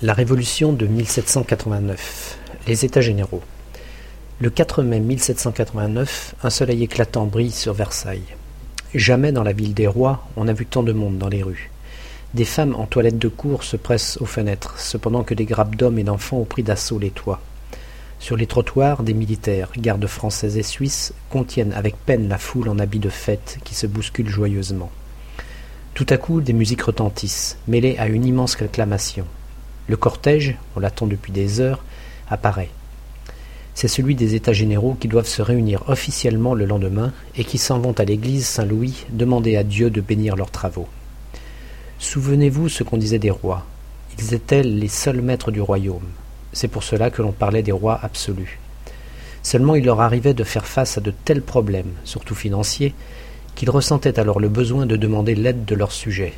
La Révolution de 1789. Les États généraux. Le 4 mai 1789, un soleil éclatant brille sur Versailles. Jamais dans la ville des rois on n'a vu tant de monde dans les rues. Des femmes en toilette de cour se pressent aux fenêtres, cependant que des grappes d'hommes et d'enfants ont pris d'assaut les toits. Sur les trottoirs, des militaires, gardes français et suisses, contiennent avec peine la foule en habits de fête qui se bouscule joyeusement. Tout à coup, des musiques retentissent, mêlées à une immense acclamation. Le cortège, on l'attend depuis des heures, apparaît. C'est celui des États généraux qui doivent se réunir officiellement le lendemain et qui s'en vont à l'église Saint-Louis demander à Dieu de bénir leurs travaux. Souvenez-vous ce qu'on disait des rois. Ils étaient les seuls maîtres du royaume. C'est pour cela que l'on parlait des rois absolus. Seulement il leur arrivait de faire face à de tels problèmes, surtout financiers, qu'ils ressentaient alors le besoin de demander l'aide de leurs sujets.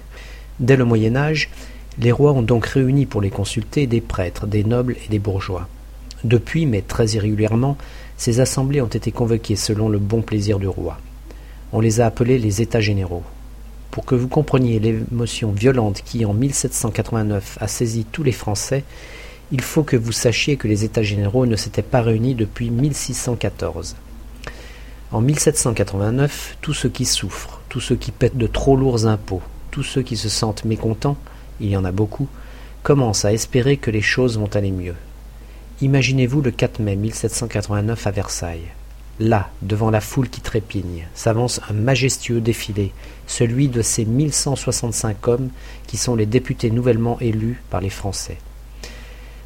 Dès le Moyen Âge, les rois ont donc réuni pour les consulter des prêtres, des nobles et des bourgeois. Depuis, mais très irrégulièrement, ces assemblées ont été convoquées selon le bon plaisir du roi. On les a appelées les États généraux. Pour que vous compreniez l'émotion violente qui, en 1789, a saisi tous les Français, il faut que vous sachiez que les États généraux ne s'étaient pas réunis depuis 1614. En 1789, tous ceux qui souffrent, tous ceux qui pètent de trop lourds impôts, tous ceux qui se sentent mécontents, il y en a beaucoup, commencent à espérer que les choses vont aller mieux. Imaginez-vous le 4 mai 1789 à Versailles. Là, devant la foule qui trépigne, s'avance un majestueux défilé, celui de ces 1165 hommes qui sont les députés nouvellement élus par les Français.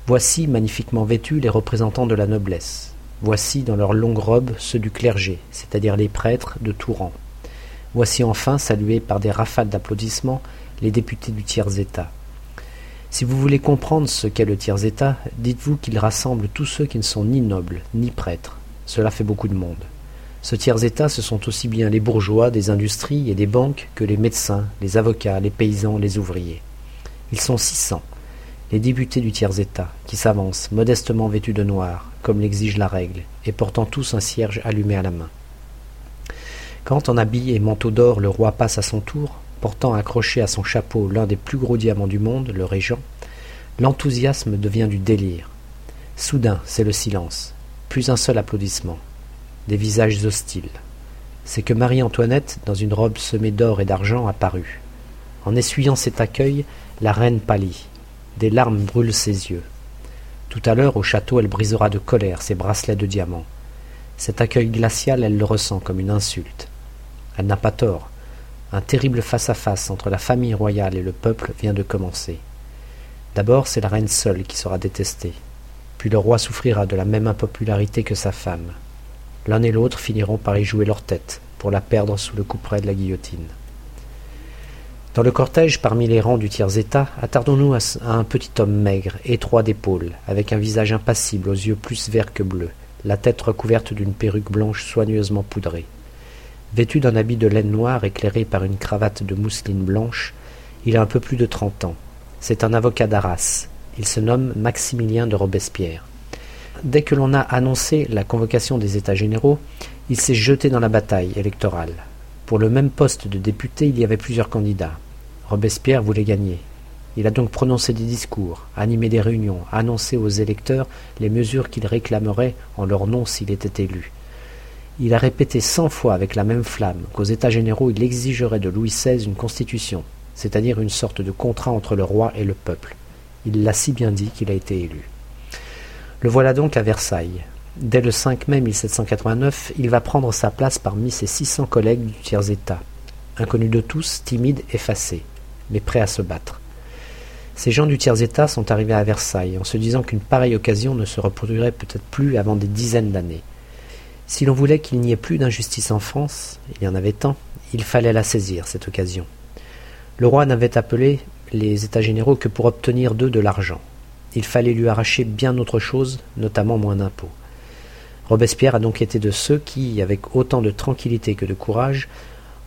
Voici, magnifiquement vêtus, les représentants de la noblesse. Voici, dans leurs longues robes, ceux du clergé, c'est-à-dire les prêtres de tout rang. Voici enfin, salués par des rafales d'applaudissements, les députés du tiers-État. Si vous voulez comprendre ce qu'est le tiers-État, dites-vous qu'il rassemble tous ceux qui ne sont ni nobles, ni prêtres. Cela fait beaucoup de monde. Ce tiers-État, ce sont aussi bien les bourgeois des industries et des banques que les médecins, les avocats, les paysans, les ouvriers. Ils sont six cents, les députés du tiers-État, qui s'avancent, modestement vêtus de noir, comme l'exige la règle, et portant tous un cierge allumé à la main. Quand en habit et manteau d'or le roi passe à son tour, accroché à son chapeau l'un des plus gros diamants du monde, le régent, l'enthousiasme devient du délire. Soudain, c'est le silence, plus un seul applaudissement, des visages hostiles. C'est que Marie-Antoinette, dans une robe semée d'or et d'argent, apparut. En essuyant cet accueil, la reine pâlit. Des larmes brûlent ses yeux. Tout à l'heure, au château, elle brisera de colère ses bracelets de diamants. Cet accueil glacial, elle le ressent comme une insulte. Elle n'a pas tort. Un terrible face-à-face entre la famille royale et le peuple vient de commencer. D'abord, c'est la reine seule qui sera détestée. Puis le roi souffrira de la même impopularité que sa femme. L'un et l'autre finiront par y jouer leur tête, pour la perdre sous le couperet de la guillotine. Dans le cortège, parmi les rangs du tiers-état, attardons-nous à un petit homme maigre, étroit d'épaules, avec un visage impassible aux yeux plus verts que bleus, la tête recouverte d'une perruque blanche soigneusement poudrée. Vêtu d'un habit de laine noire éclairé par une cravate de mousseline blanche, il a un peu plus de trente ans. C'est un avocat d'Arras. Il se nomme Maximilien de Robespierre. Dès que l'on a annoncé la convocation des États généraux, il s'est jeté dans la bataille électorale. Pour le même poste de député, il y avait plusieurs candidats. Robespierre voulait gagner. Il a donc prononcé des discours, animé des réunions, annoncé aux électeurs les mesures qu'il réclamerait en leur nom s'il était élu. Il a répété cent fois avec la même flamme qu'aux États généraux il exigerait de Louis XVI une constitution, c'est-à-dire une sorte de contrat entre le roi et le peuple. Il l'a si bien dit qu'il a été élu. Le voilà donc à Versailles. Dès le 5 mai 1789, il va prendre sa place parmi ses 600 collègues du tiers-État, inconnus de tous, timides, effacés, mais prêts à se battre. Ces gens du tiers-État sont arrivés à Versailles en se disant qu'une pareille occasion ne se reproduirait peut-être plus avant des dizaines d'années. Si l'on voulait qu'il n'y ait plus d'injustice en France, il y en avait tant, il fallait la saisir, cette occasion. Le roi n'avait appelé les États généraux que pour obtenir d'eux de l'argent. Il fallait lui arracher bien autre chose, notamment moins d'impôts. Robespierre a donc été de ceux qui, avec autant de tranquillité que de courage,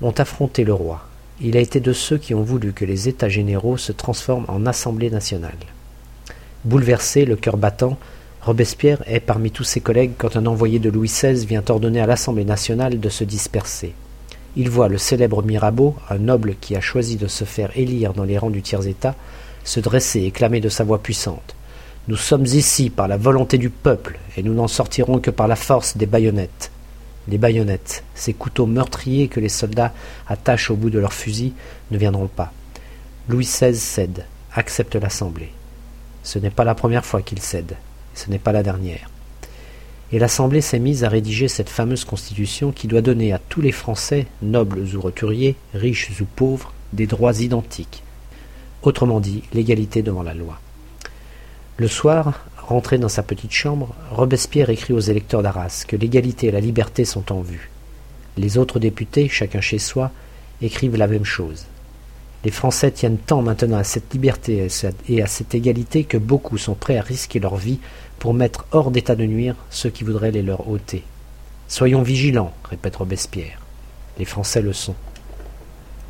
ont affronté le roi. Il a été de ceux qui ont voulu que les États généraux se transforment en Assemblée nationale. Bouleversé, le cœur battant, Robespierre est parmi tous ses collègues quand un envoyé de Louis XVI vient ordonner à l'Assemblée nationale de se disperser. Il voit le célèbre Mirabeau, un noble qui a choisi de se faire élire dans les rangs du tiers-État, se dresser et clamer de sa voix puissante. Nous sommes ici par la volonté du peuple, et nous n'en sortirons que par la force des baïonnettes. Les baïonnettes, ces couteaux meurtriers que les soldats attachent au bout de leurs fusils, ne viendront pas. Louis XVI cède, accepte l'Assemblée. Ce n'est pas la première fois qu'il cède, ce n'est pas la dernière. Et l'Assemblée s'est mise à rédiger cette fameuse Constitution qui doit donner à tous les Français, nobles ou roturiers, riches ou pauvres, des droits identiques. Autrement dit, l'égalité devant la loi. Le soir, rentré dans sa petite chambre, Robespierre écrit aux électeurs d'Arras que l'égalité et la liberté sont en vue. Les autres députés, chacun chez soi, écrivent la même chose. Les Français tiennent tant maintenant à cette liberté et à cette égalité que beaucoup sont prêts à risquer leur vie pour mettre hors d'état de nuire ceux qui voudraient les leur ôter. Soyons vigilants, répète Robespierre. Les Français le sont.